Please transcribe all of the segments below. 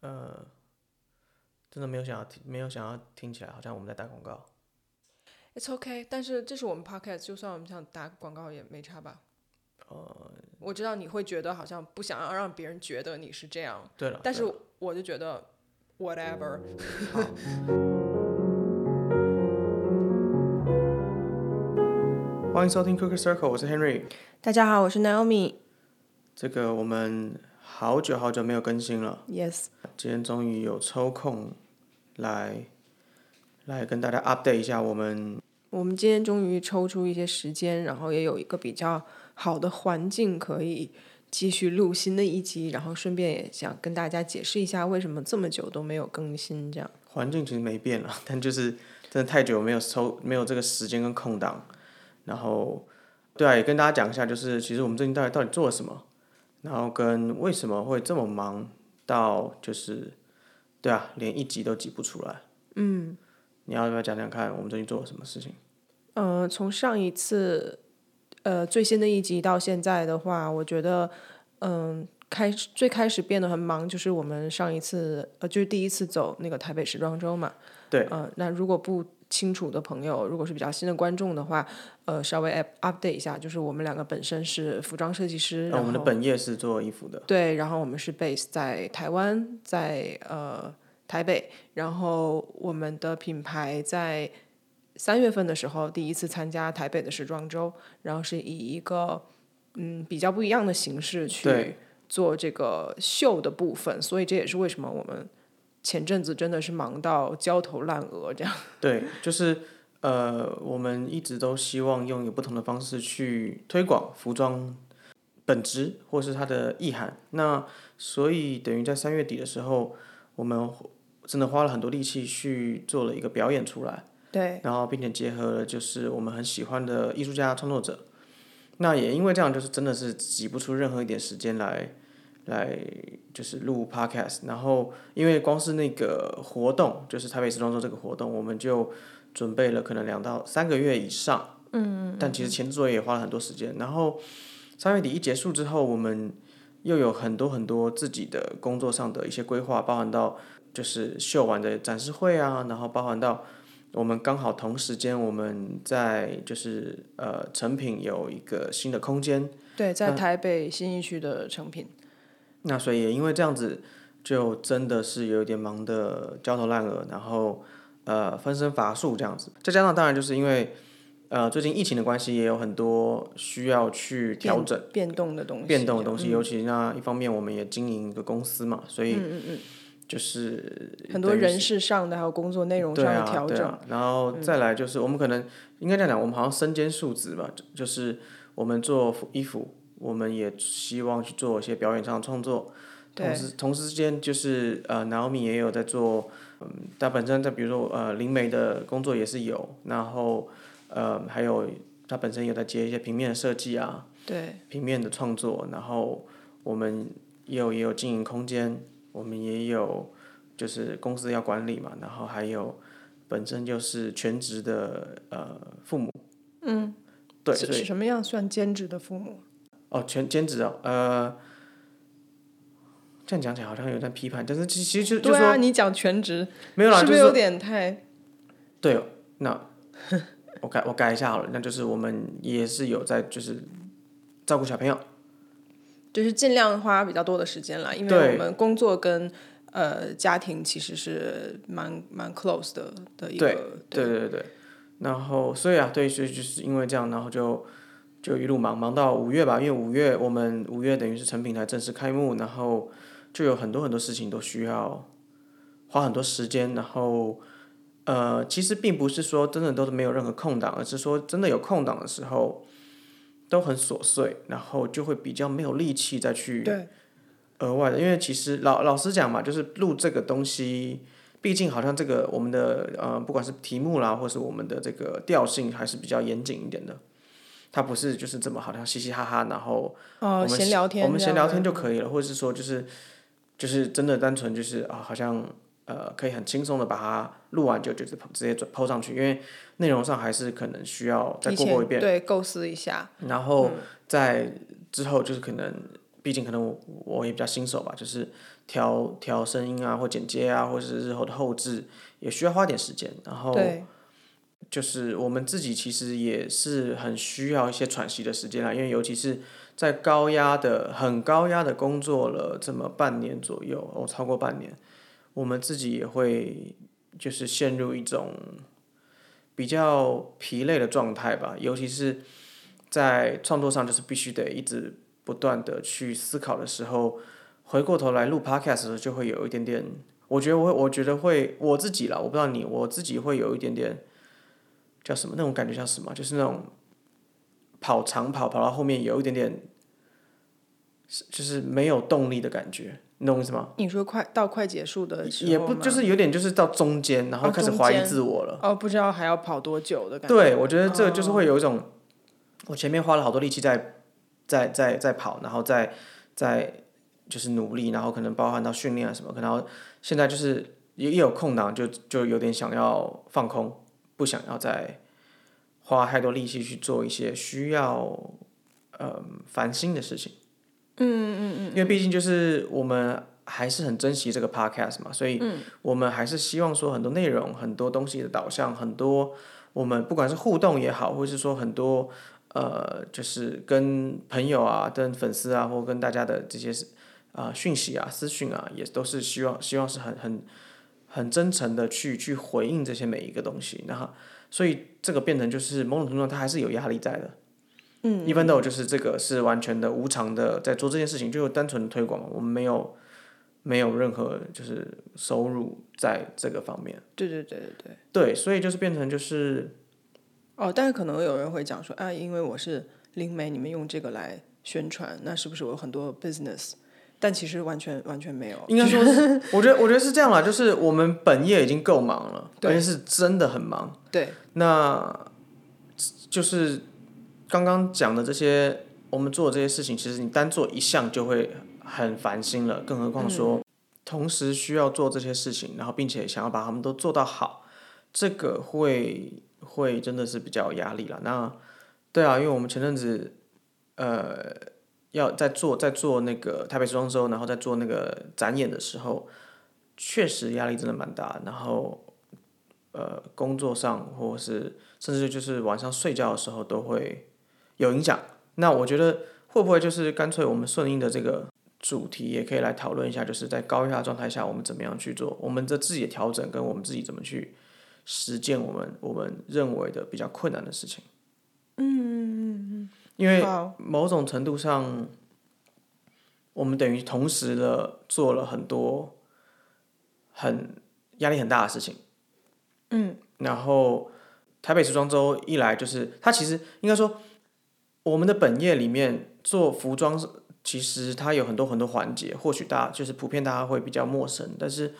呃，真的没有想要听，没有想要听起来好像我们在打广告。It's okay，但是这是我们 podcast，就算我们想打广告也没差吧？呃，我知道你会觉得好像不想要让别人觉得你是这样，对了，但是我就觉得 whatever。欢迎收听 Cooker Circle，我是 Henry。大家好，我是 Naomi。这个我们好久好久没有更新了，Yes，今天终于有抽空来来跟大家 update 一下我们我们今天终于抽出一些时间，然后也有一个比较好的环境可以继续录新的一集，然后顺便也想跟大家解释一下为什么这么久都没有更新，这样。环境其实没变了，但就是真的太久没有抽没有这个时间跟空档，然后对啊，也跟大家讲一下，就是其实我们最近到底到底做了什么，然后跟为什么会这么忙到就是对啊，连一集都挤不出来。嗯，你要不要讲讲看我们最近做了什么事情？呃，从上一次呃最新的一集到现在的话，我觉得嗯、开始最开始变得很忙，就是我们上一次呃就是第一次走那个台北时装周嘛。对。呃，那如果不清楚的朋友，如果是比较新的观众的话，呃，稍微 up update 一下，就是我们两个本身是服装设计师，那、然后我们的本业是做衣服的，对，然后我们是 base 在台湾，在呃台北，然后我们的品牌在三月份的时候第一次参加台北的时装周，然后是以一个嗯比较不一样的形式去做这个秀的部分，所以这也是为什么我们前阵子真的是忙到焦头烂额这样。对，就是呃，我们一直都希望用有不同的方式去推广服装本质或是它的意涵。那所以等于在三月底的时候，我们真的花了很多力气去做了一个表演出来，对，然后并且结合了就是我们很喜欢的艺术家创作者。那也因为这样，就是真的是挤不出任何一点时间来来就是录 podcast，然后因为光是那个活动，就是台北时装周这个活动，我们就准备了可能两到三个月以上，嗯，但其实前置作业也花了很多时间。然后三月底一结束之后，我们又有很多很多自己的工作上的一些规划，包含到就是秀完的展示会啊，然后包含到我们刚好同时间我们在就是呃成品有一个新的空间。对，在台北新一区的成品。那所以也因为这样子，就真的是有点忙得焦头烂额，然后呃分身乏术这样子。再加上当然就是因为呃最近疫情的关系，也有很多需要去调整变动的东西，变动的东西，尤其那一方面我们也经营一个公司嘛，所以就是很多人事上的还有工作内容上的调整。对啊，然后再来就是我们可能应该这样讲，我们好像身兼数职吧，就就是我们做服衣服，我们也希望去做一些表演上的创作，同时同时之间就是呃，Naomi 也有在做，嗯，他本身在比如说呃灵媒的工作也是有，然后呃还有他本身有在接一些平面的设计啊，对。平面的创作，然后我们也有也有经营空间，我们也有就是公司要管理嘛，然后还有本身就是全职的呃父母，嗯，对，是什么样算兼职的父母？哦全兼职哦，呃，这样讲起来好像有点批判，但是其其实就对啊，你讲全职，没有啦，是不是有点太？对哦，那我改我改一下好了，那就是我们也是有在就是照顾小朋友。就是尽量花比较多的时间啦，因为我们工作跟呃家庭其实是蛮蛮 close 的的一对个对对对对，然后所以啊，对，所以就是因为这样，然后就就一路忙忙到五月吧，因为五月我们五月等于是成品台正式开幕，然后就有很多很多事情都需要花很多时间，然后呃，其实并不是说真的都是没有任何空档，而是说真的有空档的时候都很琐碎，然后就会比较没有力气再去额外的，因为其实老老实讲嘛，就是录这个东西，毕竟好像这个我们的呃，不管是题目啦，或是我们的这个调性，还是比较严谨一点的。它不是就是这么好像嘻嘻哈哈，然后我哦，们闲聊天我们闲聊天就可以了，或者是说就是就是真的单纯就是啊，好像呃可以很轻松的把它录完就就是直接抛上去，因为内容上还是可能需要再过过一遍，对构思一下，然后在之后就是可能毕竟可能我我也比较新手吧，就是调调声音啊，或剪接啊，或者是日后的后置，也需要花点时间。然后对，就是我们自己其实也是很需要一些喘息的时间啦，因为尤其是在高压的、很高压的工作了这么半年左右，哦，超过半年，我们自己也会就是陷入一种比较疲累的状态吧，尤其是在创作上，就是必须得一直不断的去思考的时候，回过头来录 podcast 的时候，就会有一点点，我觉得我会，我觉得会我自己啦，我不知道你，我自己会有一点点。叫什么那种感觉像什么？就是那种跑长跑跑到后面有一点点，是就是没有动力的感觉，你懂我意思吗？你说快到快结束的时候也不就是有点就是到中间，然后哦开始怀疑自我了。哦，不知道还要跑多久的感觉。对，我觉得这就是会有一种，我前面花了好多力气在在在在跑，然后在在就是努力，然后可能包含到训练啊什么，可能现在就是也也有空档，就就有点想要放空，不想要再花太多力气去做一些需要呃烦心的事情。嗯嗯嗯，因为毕竟就是我们还是很珍惜这个 podcast 嘛，所以我们还是希望说很多内容、很多东西的导向、很多我们不管是互动也好，或是说很多呃，就是跟朋友啊、跟粉丝啊，或跟大家的这些啊、讯息啊、私讯啊，也都是希望希望是很很很真诚的去去回应这些每一个东西，然后所以这个变成就是某种程度上它还是有压力在的。嗯，一般都就是这个是完全的无偿的在做这件事情，就是单纯的推广嘛，我们没有没有任何就是收入在这个方面。对对对对对。对，所以就是变成就是哦，但是可能有人会讲说，啊，因为我是灵媒，你们用这个来宣传，那是不是我有很多 business？但其实完全完全没有。应该说是，我觉得我觉得是这样啦，就是我们本业已经够忙了，而且是真的很忙。对，那就是刚刚讲的这些，我们做的这些事情，其实你单做一项就会很烦心了，更何况说、同时需要做这些事情，然后并且想要把他们都做到好，这个会会真的是比较有压力了。那对啊，因为我们前阵子呃要在做在做那个台北时装周，然后在做那个展演的时候，确实压力真的蛮大，然后。呃，工作上或是甚至就是晚上睡觉的时候都会有影响。那我觉得会不会就是干脆我们顺应的这个主题，也可以来讨论一下，就是在高压状态下我们怎么样去做我们的自己的调整，跟我们自己怎么去实践我们我们认为的比较困难的事情。嗯，因为某种程度上，我们等于同时的做了很多很压力很大的事情。嗯，然后台北时装周一来就是，它其实应该说，我们的本业里面做服装，其实它有很多很多环节，或许大家就是普遍大家会比较陌生，但是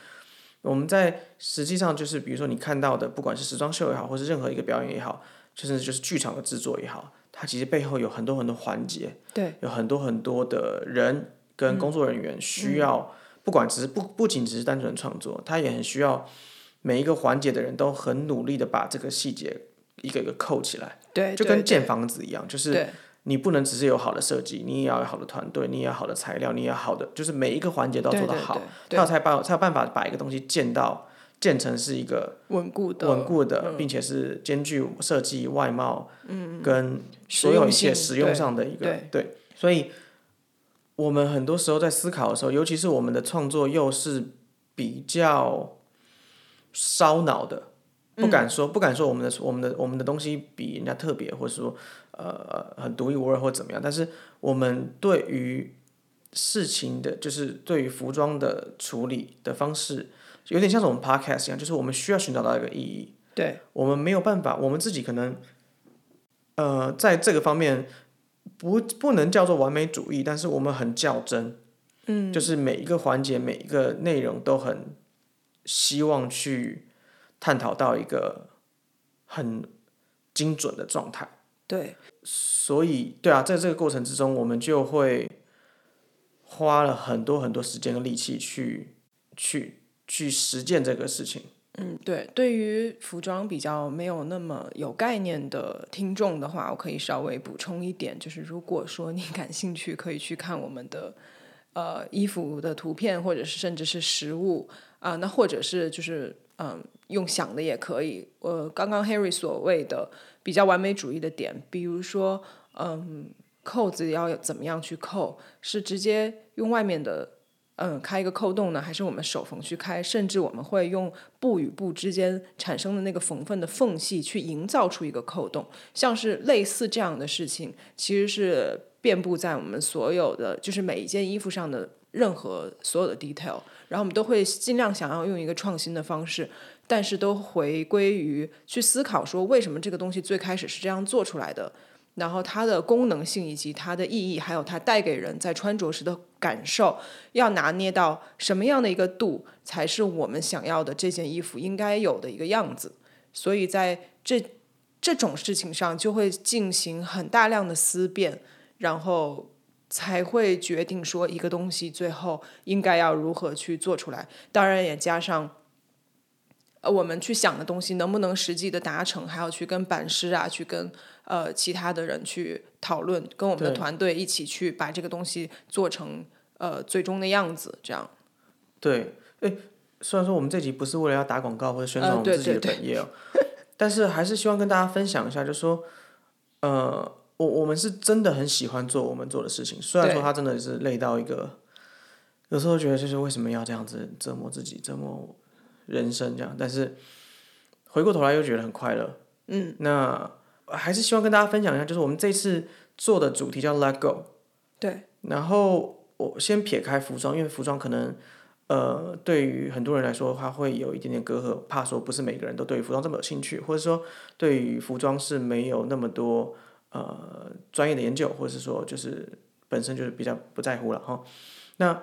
我们在实际上就是，比如说你看到的，不管是时装秀也好，或是任何一个表演也好，甚至就是剧场的制作也好，它其实背后有很多很多环节，对，有很多很多的人跟工作人员需要，不管只是不不仅只是单纯创作，他也很需要每一个环节的人都很努力的把这个细节一个一个扣起来，对，就跟建房子一样，就是你不能只是有好的设计，你也要有好的团队，你也要好的材料，你也要好的，就是每一个环节都要做得好，对他有才把才有办法把一个东西建到建成是一个稳固的、稳固的，并且是兼具设计、外貌，嗯，跟所有一切实用上的一个对。对，所以我们很多时候在思考的时候，尤其是我们的创作又是比较烧脑的，不敢说、不敢说我们的我们的我们的东西比人家特别，或者说呃很独一无二或怎么样，但是我们对于事情的，就是对于服装的处理的方式，有点像是我们 podcast 一样，就是我们需要寻找到一个意义。对我们没有办法，我们自己可能，呃，在这个方面不不能叫做完美主义，但是我们很较真，嗯，就是每一个环节、每一个内容都很希望去探讨到一个很精准的状态。对所以，对啊，在这个过程之中，我们就会花了很多很多时间跟力气去去去实践这个事情。嗯，对，对于服装比较没有那么有概念的听众的话，我可以稍微补充一点，就是如果说你感兴趣，可以去看我们的呃衣服的图片，或者是甚至是实物啊、那或者是就是嗯用想的也可以。呃，刚刚 Harry 所谓的比较完美主义的点，比如说嗯扣子要怎么样去扣，是直接用外面的。嗯，开一个扣洞呢，还是我们手缝去开？甚至我们会用布与布之间产生的那个缝份的缝隙去营造出一个扣洞，像是类似这样的事情，其实是遍布在我们所有的，就是每一件衣服上的任何所有的 detail。然后我们都会尽量想要用一个创新的方式，但是都回归于去思考说，为什么这个东西最开始是这样做出来的。然后它的功能性以及它的意义，还有它带给人在穿着时的感受，要拿捏到什么样的一个度，才是我们想要的这件衣服应该有的一个样子。所以在这这种事情上，就会进行很大量的思辨，然后才会决定说一个东西最后应该要如何去做出来。当然也加上。呃，我们去想的东西能不能实际的达成，还要去跟版师啊，去跟呃其他的人去讨论，跟我们的团队一起去把这个东西做成呃最终的样子，这样。对，哎，虽然说我们这集不是为了要打广告或者宣传我们自己的本业哦，但是还是希望跟大家分享一下，就是说，呃，我我们是真的很喜欢做我们做的事情，虽然说对它真的是累到一个，有时候觉得就是为什么要这样子折磨自己，折磨人生这样，但是回过头来又觉得很快乐。嗯，那还是希望跟大家分享一下，就是我们这次做的主题叫 Let Go。对，然后我先撇开服装，因为服装可能呃对于很多人来说，它会有一点点隔阂，怕说不是每个人都对于服装这么有兴趣，或者说对于服装是没有那么多呃专业的研究，或者是说就是本身就是比较不在乎了哈。那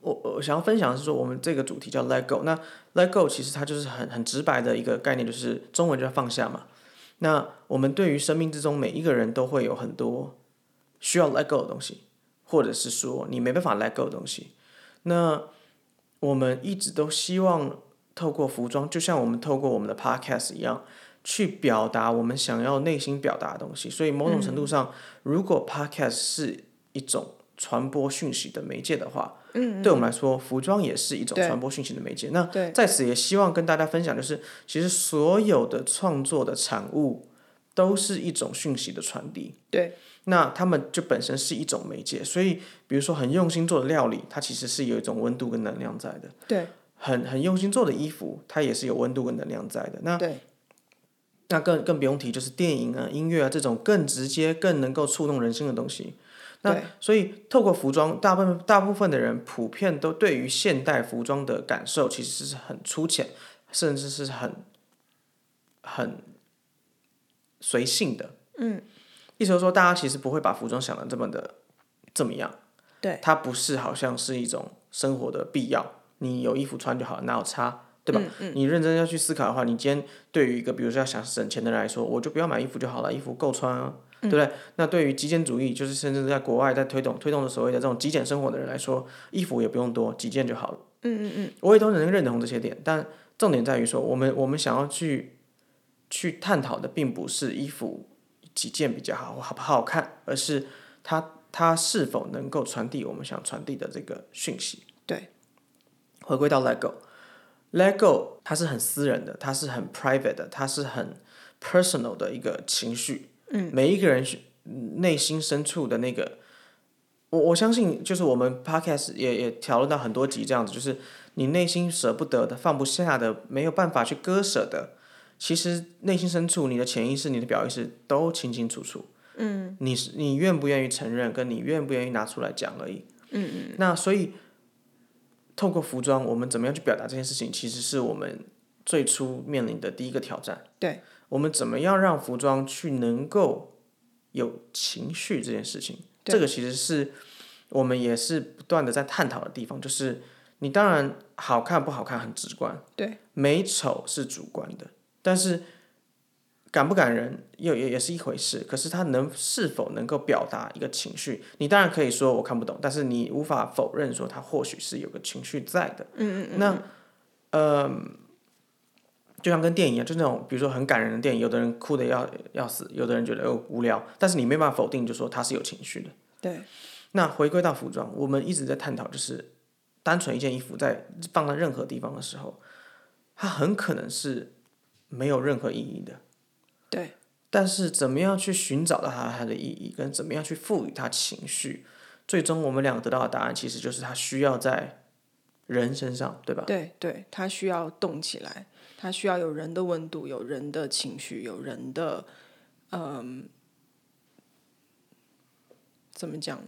我我想要分享的是说，我们这个主题叫 Let Go。那 Let Go 其实它就是很很直白的一个概念，就是中文就叫放下嘛。那我们对于生命之中每一个人都会有很多需要 Let Go 的东西，或者是说你没办法 Let Go 的东西。那我们一直都希望透过服装，就像我们透过我们的 Podcast 一样，去表达我们想要内心表达的东西。所以某种程度上，如果 Podcast 是一种传播讯息的媒介的话，嗯，对我们来说，服装也是一种传播讯息的媒介。那在此也希望跟大家分享，就是其实所有的创作的产物都是一种讯息的传递。对，那他们就本身是一种媒介，所以比如说很用心做的料理，它其实是有一种温度跟能量在的。对，很很用心做的衣服，它也是有温度跟能量在的。那对，那更更不用提，就是电影啊、音乐啊这种更直接、更能够触动人心的东西。那对所以透过服装，大部分大部分的人普遍都对于现代服装的感受其实是很粗浅，甚至是很很随性的。嗯，意思就是说，大家其实不会把服装想的这么的这么样。对，它不是好像是一种生活的必要，你有衣服穿就好，哪有差？对吧？你认真要去思考的话，你今天对于一个比如说要想省钱的人来说，我就不要买衣服就好了，衣服够穿啊，对不对？那对于极简主义，就是甚至在国外在推动推动的所谓的这种极简生活的人来说，衣服也不用多，几件就好了。嗯嗯嗯，我也都能认同这些点，但重点在于说，我们我们想要去去探讨的，并不是衣服几件比较好，好不好看，而是它它是否能够传递我们想传递的这个讯息。对，回归到 Let Go，Let Go 它是很私人的，它是很 private 的，它是很 personal 的一个情绪。嗯，每一个人是内心深处的那个，我我相信，就是我们 podcast 也也讨论到很多集这样子，就是你内心舍不得的、放不下的、没有办法去割舍的，其实内心深处你的潜意识、你的表意识都清清楚楚。嗯，你是你愿不愿意承认，跟你愿不愿意拿出来讲而已。嗯嗯。那所以。透过服装，我们怎么样去表达这件事情，其实是我们最初面临的第一个挑战。对，我们怎么样让服装去能够有情绪这件事情，这个其实是我们也是不断的在探讨的地方。就是你当然好看不好看很直观，对，美丑是主观的，但是感不感人又也也是一回事。可是它能是否能够表达一个情绪，你当然可以说我看不懂，但是你无法否认说它或许是有个情绪在的。嗯嗯嗯那嗯，就像跟电影一样，就那种比如说很感人的电影，有的人哭的要要死，有的人觉得哦无聊，但是你没办法否定，就说他是有情绪的。对，那回归到服装，我们一直在探讨，就是单纯一件衣服在放在任何地方的时候，它很可能是没有任何意义的。对，但是怎么样去寻找到它它的意义，跟怎么样去赋予它情绪，最终我们两个得到的答案，其实就是它需要在人身上，对吧？对对，它需要动起来，它需要有人的温度，有人的情绪，有人的，嗯，怎么讲？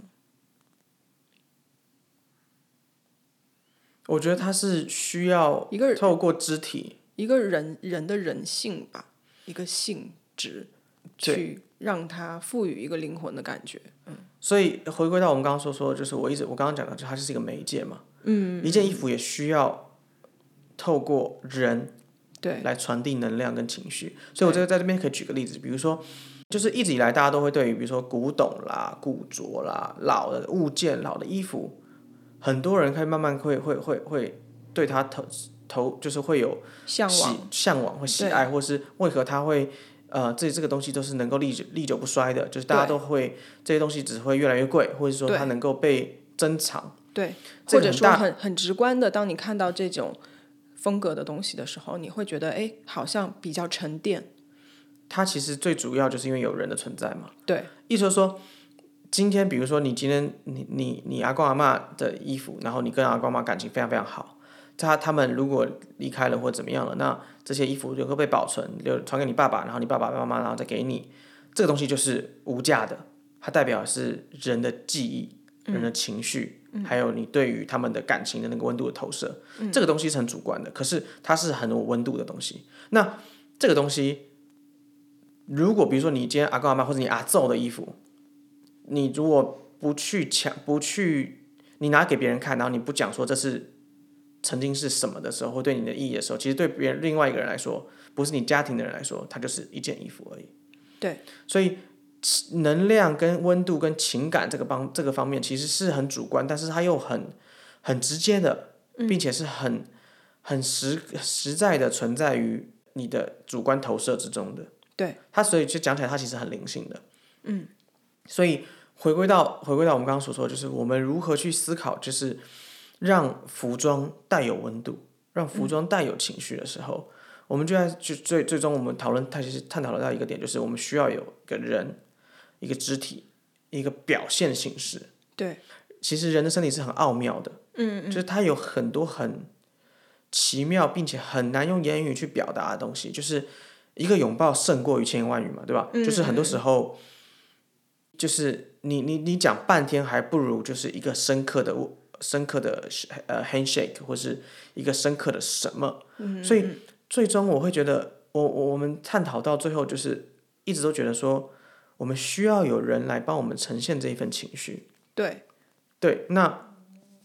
我觉得它是需要一个透过肢体，一个人人的人性吧，一个性质，去让它赋予一个灵魂的感觉。嗯所以回归到我们刚刚所说的，就是我一直我刚刚讲的，就它就是一个媒介嘛。嗯，一件衣服也需要透过人对。来传递能量跟情绪。所以我这个在这边可以举个例子，比如说，就是一直以来大家都会对于比如说古董啦、古着啦、老的物件、老的衣服，很多人开始慢慢会会会会对它投投，就是会有向往，向往或喜爱，或是为何它会呃这这个东西都是能够历久历久不衰的，就是大家都会这些东西只会越来越贵，或者说它能够被珍藏。对，或者说很很直观的，当你看到这种风格的东西的时候，你会觉得哎，好像比较沉淀。它其实最主要就是因为有人的存在嘛。对意思就是说，今天比如说你今天你你你阿公阿妈的衣服，然后你跟阿公阿妈感情非常非常好，他他们如果离开了或怎么样了，那这些衣服就会被保存，留传给你爸爸，然后你爸爸妈妈然后再给你，这个东西就是无价的，它代表的是人的记忆、人的情绪，还有你对于他们的感情的那个温度的投射，这个东西是很主观的，可是它是很有温度的东西。那这个东西，如果比如说你今天阿公阿妈或者你阿揍的衣服，你如果不去抢，不去你拿给别人看，然后你不讲说这是曾经是什么的时候，或对你的意义的时候，其实对别人另外一个人来说，不是你家庭的人来说，它就是一件衣服而已。对，所以能量跟温度跟情感这个方这个方面其实是很主观，但是它又很很直接的，并且是很很实实在的存在于你的主观投射之中的。对，它所以就讲起来，它其实很灵性的。嗯，所以回归到回归到我们刚刚所说，就是我们如何去思考，就是让服装带有温度，让服装带有情绪的时候，我们就在就最最终我们讨论，它其实探讨了到一个点，就是我们需要有一个人，一个肢体，一个表现形式。对，其实人的身体是很奥妙的，嗯嗯就是它有很多很奇妙，并且很难用言语去表达的东西。就是一个拥抱胜过于千言万语嘛，对吧？就是很多时候，就是你你你讲半天，还不如就是一个深刻的深刻的呃 handshake，或是一个深刻的什么。所以最终我会觉得，我我我们探讨到最后，就是一直都觉得说，我们需要有人来帮我们呈现这一份情绪。对，对，那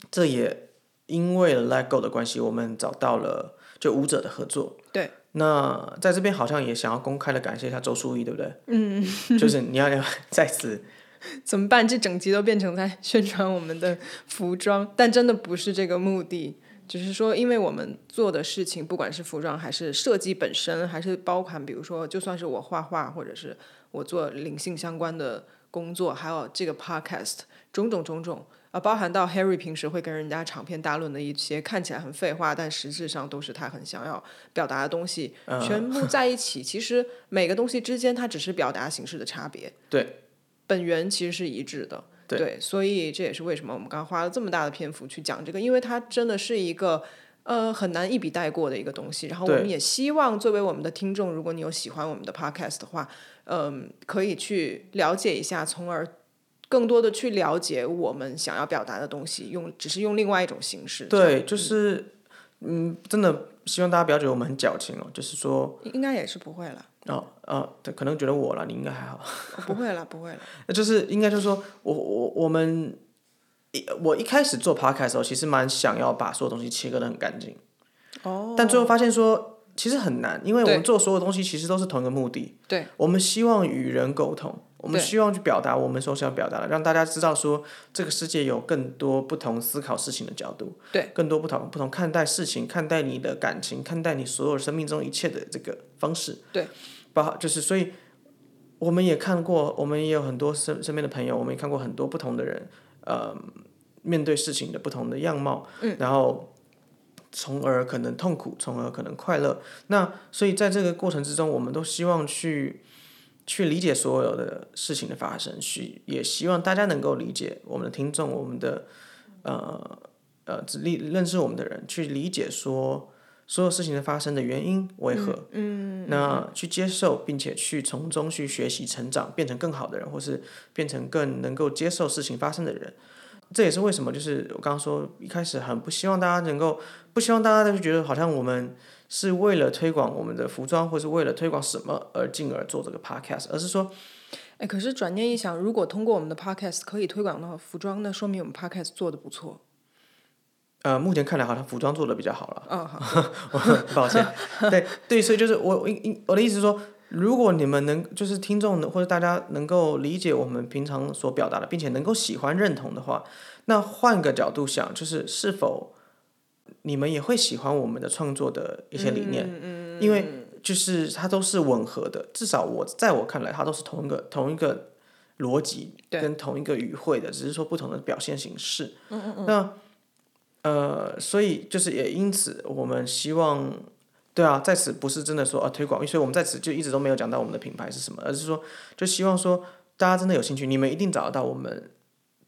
这也因为 Let Go 的关系，我们找到了就舞者的合作。对，那在这边好像也想要公开的感谢一下周淑怡，对不对？嗯，就是你要要在此，怎么办？这整集都变成在宣传我们的服装，但真的不是这个目的。只是说，因为我们做的事情，不管是服装还是设计本身，还是包含，比如说，就算是我画画，或者是我做灵性相关的工作，还有这个 podcast，种种种种啊，包含到 Harry 平时会跟人家长篇大论的一些看起来很废话，但实质上都是他很想要表达的东西，全部 在一起。其实每个东西之间，它只是表达形式的差别。对，本源其实是一致的。对所以这也是为什么我们刚刚花了这么大的篇幅去讲这个，因为它真的是一个呃很难一笔带过的一个东西。然后我们也希望作为我们的听众，如果你有喜欢我们的 podcast 的话，嗯、可以去了解一下，从而更多的去了解我们想要表达的东西，用只是用另外一种形式。对，就是嗯，真的希望大家不要觉得我们很矫情哦，就是说，应该也是不会了，哦哦，对可能觉得我了，你应该还好。不会了，不会了。那 就是应该就是说我我我们一我一开始做 podcast 的时候，其实蛮想要把所有东西切割的很干净，哦，但最后发现说其实很难，因为我们做所有东西其实都是同一个目的，对，我们希望与人沟通，我们希望去表达我们所想表达的，让大家知道说这个世界有更多不同思考事情的角度，对，更多不同不同看待事情、看待你的感情、看待你所有生命中一切的这个方式，对，包括就是所以我们也看过，我们也有很多身身边的朋友，我们也看过很多不同的人，呃，面对事情的不同的样貌，嗯，然后从而可能痛苦，从而可能快乐，那所以在这个过程之中，我们都希望去。去理解所有的事情的发生，去也希望大家能够理解我们的听众，我们的呃呃，理认识我们的人，去理解说所有事情的发生的原因为何，嗯，那去接受，并且去从中去学习成长，变成更好的人，或是变成更能够接受事情发生的人。这也是为什么，就是我刚刚说一开始很不希望大家能够，不希望大家都觉得好像我们。是为了推广我们的服装，或是为了推广什么而进而做这个 podcast，而是说，哎，可是转念一想，如果通过我们的 podcast 可以推广到服装，那说明我们 podcast 做的不错。呃，目前看来好像服装做的比较好了。嗯，好，抱歉。对对，所以就是我我我的意思是说，如果你们能就是听众或者大家能够理解我们平常所表达的，并且能够喜欢认同的话，那换个角度想，就是是否。你们也会喜欢我们的创作的一些理念，嗯嗯因为就是它都是吻合的，至少我在我看来，它都是同一个同一个逻辑跟同一个语汇的，只是说不同的表现形式。嗯嗯那呃，所以就是也因此，我们希望，对啊，在此不是真的说啊推广，所以我们在此就一直都没有讲到我们的品牌是什么，而是说就希望说大家真的有兴趣，你们一定找得到我们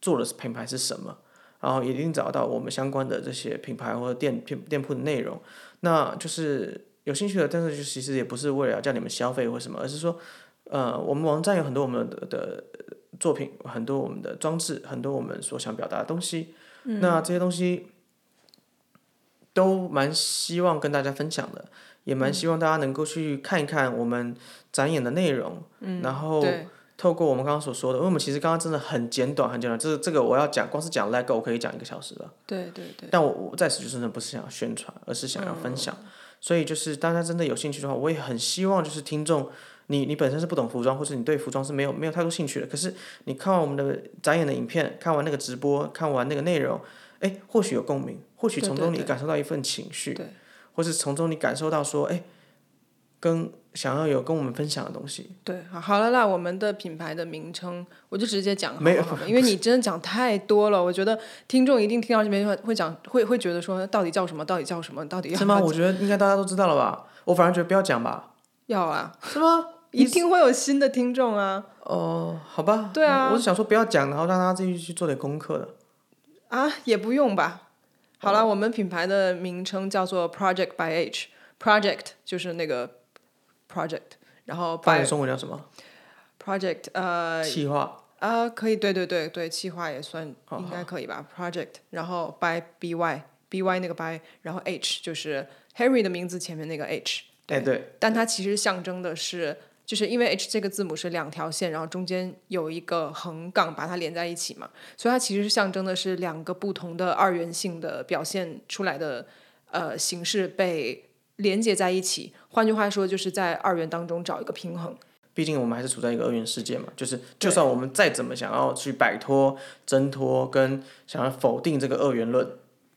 做的品牌是什么。然后也一定找到我们相关的这些品牌或者店店店铺的内容，那就是有兴趣的，但是就其实也不是为了要叫你们消费或什么，而是说，呃，我们网站有很多我们的的作品，很多我们的装置，很多我们所想表达的东西，那这些东西都蛮希望跟大家分享的，也蛮希望大家能够去看一看我们展演的内容，然后。透过我们刚刚所说的，因为我们其实刚刚真的很简短，很简短。这这个我要讲，光是讲 LEGO 我可以讲一个小时了。对对对。但我我在此就真的不是想要宣传，而是想要分享。所以就是大家真的有兴趣的话，我也很希望就是听众，你你本身是不懂服装，或者你对服装是没有没有太多兴趣的，可是你看完我们的展演的影片，看完那个直播，看完那个内容，哎，或许有共鸣，或许从中你感受到一份情绪，对或是从中你感受到说，哎。跟想要有跟我们分享的东西。对，好，好了，那我们的品牌的名称，我就直接讲好了，因为你真的讲太多了，我觉得听众一定听到这边会会讲，会会觉得说，到底叫什么？到底叫什么？到底要？是吗？我觉得应该大家都知道了吧？我反而觉得不要讲吧。要啊？是吗？一定会有新的听众啊。哦，好吧。对啊。我是想说不要讲，然后让大家自己去做点功课的。啊，也不用吧。好了，我们品牌的名称叫做 Project by H，Project 就是那个。project，然后翻译中文叫什么？project，呃，企划啊，可以，对对对对，企划也算应该可以吧？project，然后 by by，by 那个 by，然后 h 就是 Harry 的名字前面那个 h，对对，但它其实象征的是，就是因为 h 这个字母是两条线，然后中间有一个横杠把它连在一起嘛，所以它其实象征的是两个不同的二元性的表现出来的呃形式被。连接在一起，换句话说，就是在二元当中找一个平衡。毕竟我们还是处在一个二元世界嘛，就是就算我们再怎么想要去摆脱、挣脱，跟想要否定这个二元论，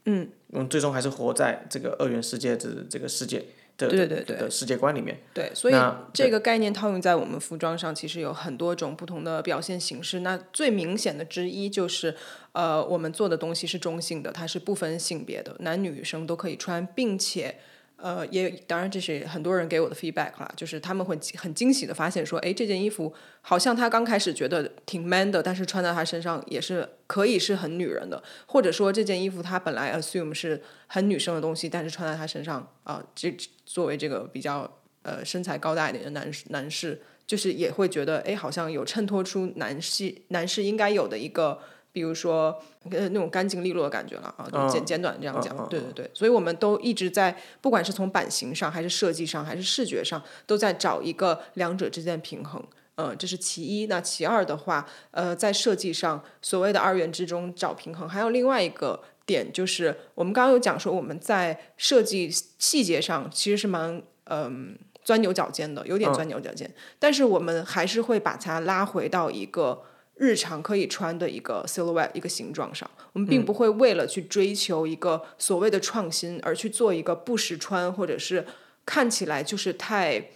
嗯，我们最终还是活在这个二元世界的这个世界的对对对的世界观里面。对，所以这个概念套用在我们服装上，其实有很多种不同的表现形式。那最明显的之一就是，呃，我们做的东西是中性的，它是不分性别的，男女生都可以穿，并且。呃，也当然这是很多人给我的 feedback 啦，就是他们会很惊喜的发现说，哎，这件衣服好像他刚开始觉得挺 man 的，但是穿在他身上也是可以是很女人的，或者说这件衣服他本来 assume 是很女生的东西，但是穿在他身上啊，这作为这个比较呃身材高大一点的男士男士，就是也会觉得，哎，好像有衬托出男士男士应该有的一个。比如说，呃，那种干净利落的感觉了啊，就简简短这样讲，对对对，所以我们都一直在，不管是从版型上，还是设计上，还是视觉上，都在找一个两者之间的平衡。嗯，这是其一。那其二的话，呃，在设计上，所谓的二元之中找平衡，还有另外一个点，就是我们刚刚有讲说，我们在设计细节上其实是蛮嗯钻牛角尖的，有点钻牛角尖。但是我们还是会把它拉回到一个日常可以穿的一个 silhouette 一个形状上。我们并不会为了去追求一个所谓的创新而去做一个不实穿，或者是看起来就是太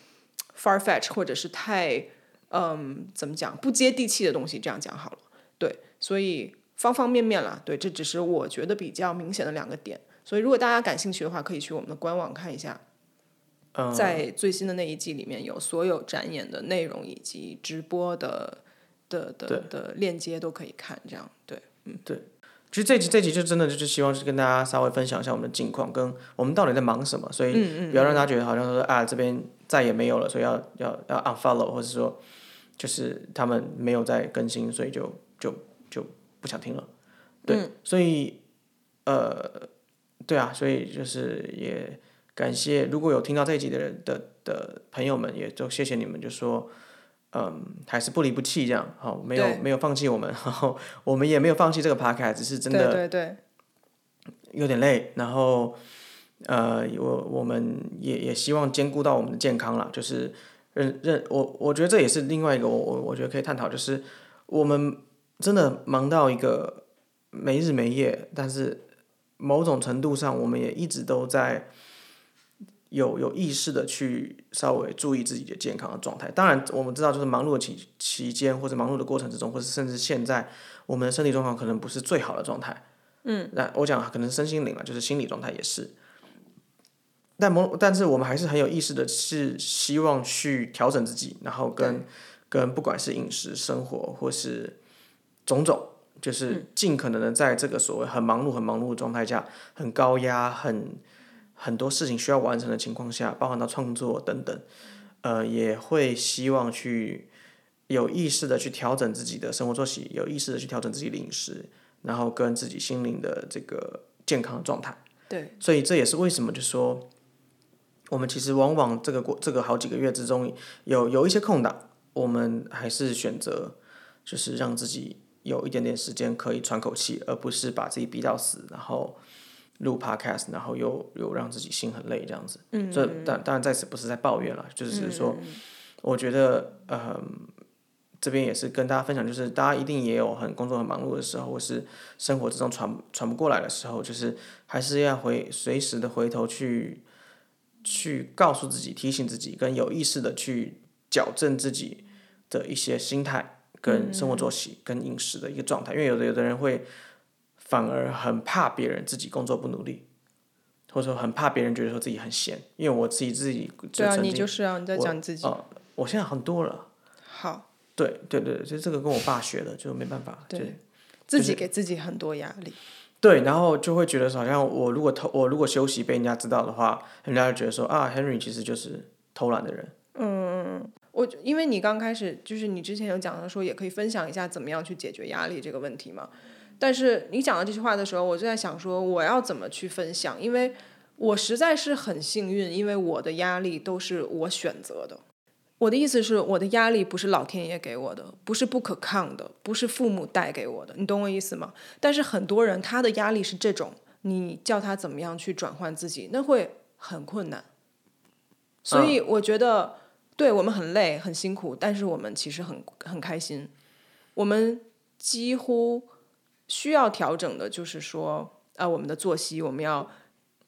far fetch，或者是太嗯怎么讲不接地气的东西。这样讲好了，对，所以方方面面啦，对，这只是我觉得比较明显的两个点。所以如果大家感兴趣的话，可以去我们的官网看一下。在最新的那一季里面有所有展演的内容以及直播的的的的链接都可以看，这样对，嗯对。其实这集这集就真的就是希望是跟大家稍微分享一下我们的近况，跟我们到底在忙什么，所以不要让大家觉得好像说啊这边再也没有了，所以要要要 unfollow，或者说就是他们没有在更新，所以就就就不想听了。对，所以呃，对啊，所以就是也。感谢，如果有听到这一集的人的的朋友们，也就谢谢你们，就说，嗯，还是不离不弃这样，好，没有没有放弃我们，然后我们也没有放弃这个 podcast，只是真的对对有点累，然后呃，我我们也也希望兼顾到我们的健康了，就是认认我我觉得这也是另外一个我我我觉得可以探讨，就是我们真的忙到一个没日没夜，但是某种程度上，我们也一直都在。有有意识的去稍微注意自己的健康的状态。当然，我们知道，就是忙碌的期期间，或者忙碌的过程之中，或者甚至现在，我们的身体状况可能不是最好的状态。嗯。那我讲可能身心灵嘛，就是心理状态也是。但某，但是我们还是很有意识的，是希望去调整自己，然后跟跟不管是饮食、生活，或是种种，就是尽可能的在这个所谓很忙碌、很忙碌的状态下，很高压、很。很多事情需要完成的情况下，包含到创作等等，呃，也会希望去有意识的去调整自己的生活作息，有意识的去调整自己的饮食，然后跟自己心灵的这个健康状态。对。所以这也是为什么，就说我们其实往往这个过这个好几个月之中，有有一些空档，我们还是选择就是让自己有一点点时间可以喘口气，而不是把自己逼到死，然后。录 podcast，然后又又让自己心很累这样子，这但当然在此不是在抱怨了，就是说，我觉得呃这边也是跟大家分享，就是大家一定也有很工作很忙碌的时候，或是生活之中喘喘不过来的时候，就是还是要回随时的回头去去告诉自己，提醒自己，跟有意识的去矫正自己的一些心态、跟生活作息、跟饮食的一个状态，因为有的有的人会。反而很怕别人自己工作不努力，或者说很怕别人觉得说自己很闲，因为我自己自己对啊，你就是啊，你在讲你自己。哦，我现在很多了。好。对对对，其实这个跟我爸学的，就没办法。对。自己给自己很多压力。对，然后就会觉得好像我如果偷，我如果休息被人家知道的话，人家就觉得说啊，Henry 其实就是偷懒的人。嗯，我因为你刚开始就是你之前有讲的说，也可以分享一下怎么样去解决压力这个问题嘛。但是你讲到这句话的时候，我就在想说，我要怎么去分享？因为我实在是很幸运，因为我的压力都是我选择的。我的意思是，我的压力不是老天爷给我的，不是不可抗的，不是父母带给我的。你懂我意思吗？但是很多人他的压力是这种，你叫他怎么样去转换自己，那会很困难。所以我觉得，对我们很累、很辛苦，但是我们其实很很开心。我们几乎。需要调整的就是说，啊，我们的作息，我们要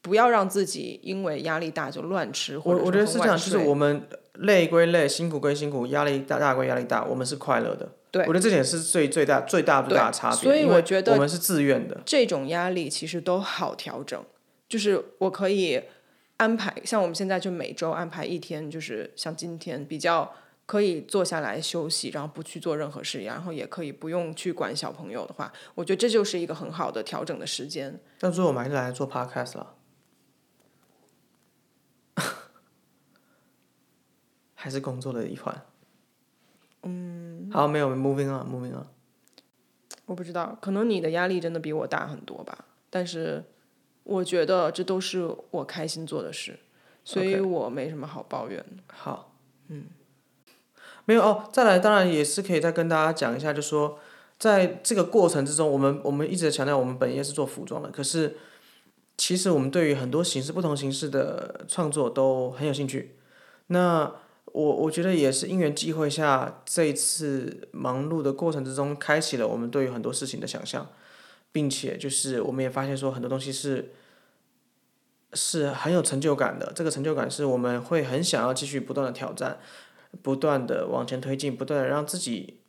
不要让自己因为压力大就乱吃？我我觉得是这样，就是我们累归累，辛苦归辛苦，压力大大归压力大，我们是快乐的。对，我觉得这点是最最大最大最大的差别。所以我觉得我们是自愿的。这种压力其实都好调整，就是我可以安排，像我们现在就每周安排一天，就是像今天比较。可以坐下来休息，然后不去做任何事，然后也可以不用去管小朋友的话，我觉得这就是一个很好的调整的时间。但最后我们还是来做 podcast 了，还是工作的一环。嗯。好，没有，moving on，moving on。我不知道，可能你的压力真的比我大很多吧，但是我觉得这都是我开心做的事，所以我没什么好抱怨的。好，嗯。没有哦，再来，当然也是可以再跟大家讲一下，就说在这个过程之中，我们我们一直强调，我们本业是做服装的，可是其实我们对于很多形式、不同形式的创作都很有兴趣。那我我觉得也是因缘际会下，这一次忙碌的过程之中，开启了我们对于很多事情的想象，并且就是我们也发现说很多东西是是很有成就感的。这个成就感是我们会很想要继续不断的挑战，不断的往前推进，不断的让自己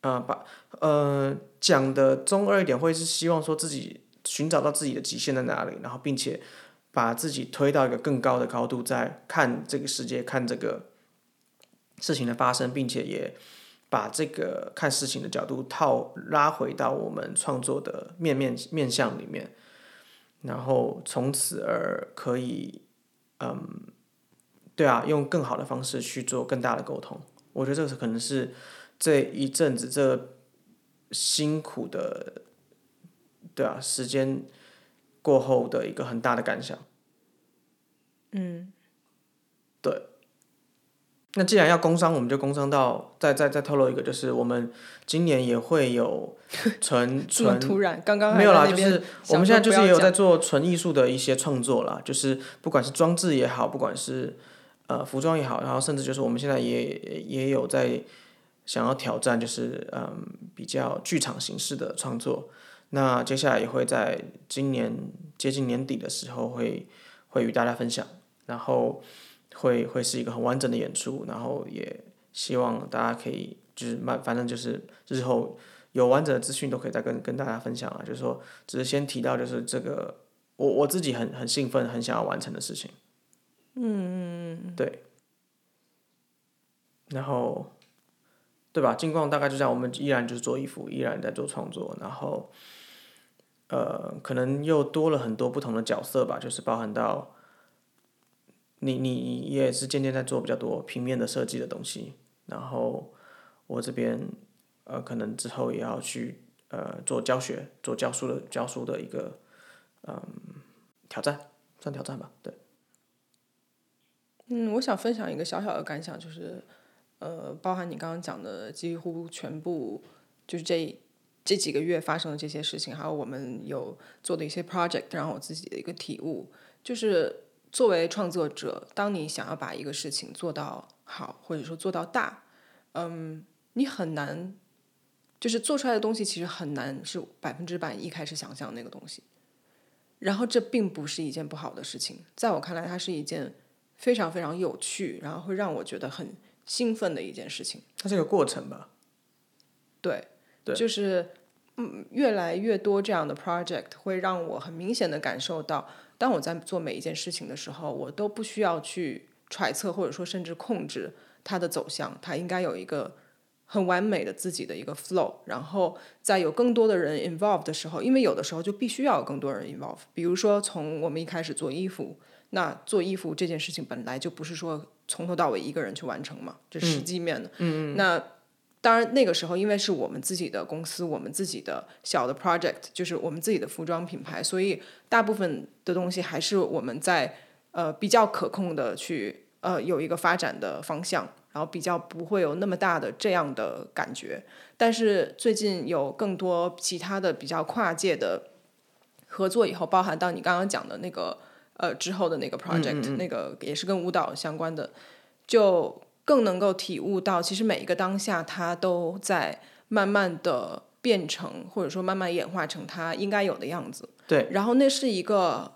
啊、把呃讲的中二一点，会是希望说自己寻找到自己的极限在哪里，然后并且把自己推到一个更高的高度，在看这个世界，看这个事情的发生，并且也把这个看事情的角度套拉回到我们创作的面面面向里面，然后从此而可以，嗯，对啊，用更好的方式去做更大的沟通。我觉得这个可能是这一阵子这辛苦的，对啊，时间过后的一个很大的感想。嗯，对。那既然要工商，我们就工商到再再再透露一个，就是我们今年也会有 纯纯突然，刚刚没有啦，就是我想们现在就是也有在做纯艺术的一些创作啦，就是不管是装置也好，不管是呃服装也好，然后甚至就是我们现在也也有在想要挑战，就是嗯比较剧场形式的创作。那接下来也会在今年接近年底的时候会会与大家分享，然后会会是一个很完整的演出，然后也希望大家可以就是慢，反正就是日后有完整的资讯都可以再跟跟大家分享啊。就是说，只是先提到就是这个我我自己很很兴奋，很想要完成的事情。嗯嗯对。然后，对吧？近况大概就这样，我们依然就是做衣服，依然在做创作，然后，呃，可能又多了很多不同的角色吧，就是包含到。你你也是渐渐在做比较多平面的设计的东西，然后我这边呃可能之后也要去呃做教学、做教书的教书的一个嗯挑战，算挑战吧，对。嗯，我想分享一个小小的感想，就是，呃，包含你刚刚讲的几乎全部，就是这这几个月发生的这些事情，还有我们有做的一些 project，然后我自己的一个体悟，就是作为创作者，当你想要把一个事情做到好，或者说做到大，嗯，你很难，就是做出来的东西其实很难是百分之百一开始想象那个东西，然后这并不是一件不好的事情，在我看来，它是一件。非常非常有趣，然后会让我觉得很兴奋的一件事情。它是一个过程吧？对，对就是嗯，越来越多这样的 project 会让我很明显的感受到，当我在做每一件事情的时候，我都不需要去揣测或者说甚至控制它的走向，它应该有一个很完美的自己的一个 flow。然后在有更多的人 involve 的时候，因为有的时候就必须要有更多人 involve。比如说从我们一开始做衣服。那做衣服这件事情本来就不是说从头到尾一个人去完成嘛，这实际面的。嗯嗯。那当然那个时候，因为是我们自己的公司，我们自己的小的 project，就是我们自己的服装品牌，所以大部分的东西还是我们在呃比较可控的去呃有一个发展的方向，然后比较不会有那么大的这样的感觉。但是最近有更多其他的比较跨界的合作以后，包含到你刚刚讲的那个。呃，之后的那个 project，、那个也是跟舞蹈相关的，就更能够体悟到，其实每一个当下，它都在慢慢的变成，或者说慢慢演化成它应该有的样子。对。然后那是一个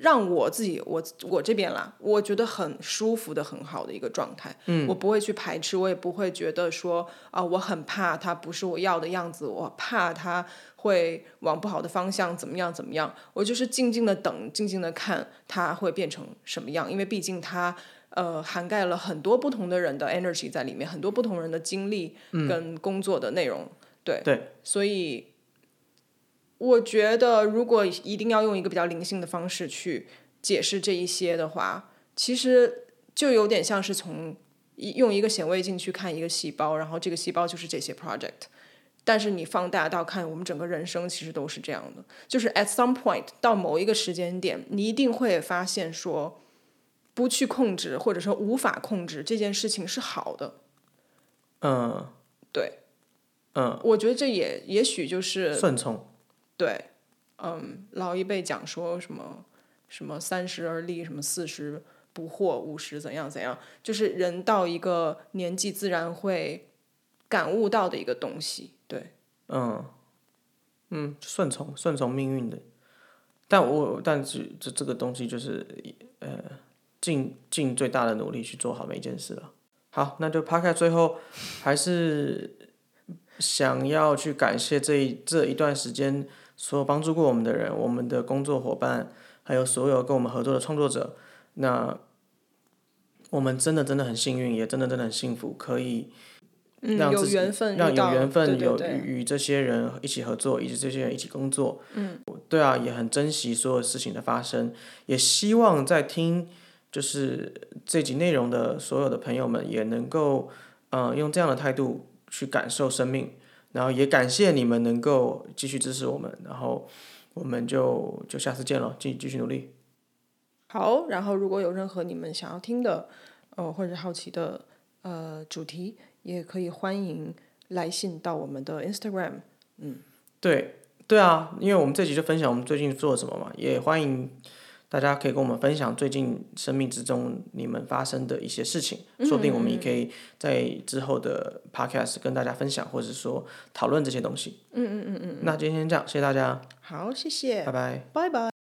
让我自己，我我这边啦，我觉得很舒服的、很好的一个状态。嗯。我不会去排斥，我也不会觉得说啊、我很怕它不是我要的样子，我怕它。会往不好的方向怎么样？怎么样？我就是静静的等，静静的看它会变成什么样。因为毕竟它呃涵盖了很多不同的人的 energy 在里面，很多不同人的经历跟工作的内容。对对，所以我觉得如果一定要用一个比较灵性的方式去解释这一些的话，其实就有点像是从用一个显微镜去看一个细胞，然后这个细胞就是这些 project。但是你放大到看，我们整个人生其实都是这样的，就是 at some point 到某一个时间点，你一定会发现说，不去控制或者说无法控制这件事情是好的。嗯，对，嗯，我觉得这也也许就是顺从。对，嗯，老一辈讲说什么什么三十而立，什么四十不惑，五十怎样怎样，就是人到一个年纪自然会感悟到的一个东西。对，嗯，嗯，顺从顺从命运的，但我但是这这个东西就是呃，尽尽最大的努力去做好每一件事了。好，那就趴开最后还是想要去感谢这一这一段时间所有帮助过我们的人，我们的工作伙伴，还有所有跟我们合作的创作者。那我们真的真的很幸运，也真的真的很幸福，可以嗯，让自己有缘分让有缘分有与与这些人一起合作，以及这些人一起工作。嗯，对啊，也很珍惜所有事情的发生，也希望在听就是这集内容的所有的朋友们也能够，呃，用这样的态度去感受生命，然后也感谢你们能够继续支持我们，然后我们就就下次见了，继继续努力。好，然后如果有任何你们想要听的，呃，或者好奇的呃主题，也可以欢迎来信到我们的 Instagram。嗯对对啊，因为我们这集就分享我们最近做了什么嘛，也欢迎大家可以跟我们分享最近生命之中你们发生的一些事情，说不定我们也可以在之后的 podcast 跟大家分享，或者说讨论这些东西。嗯嗯嗯嗯。那今天先这样，谢谢大家，好，谢谢，拜拜。拜拜。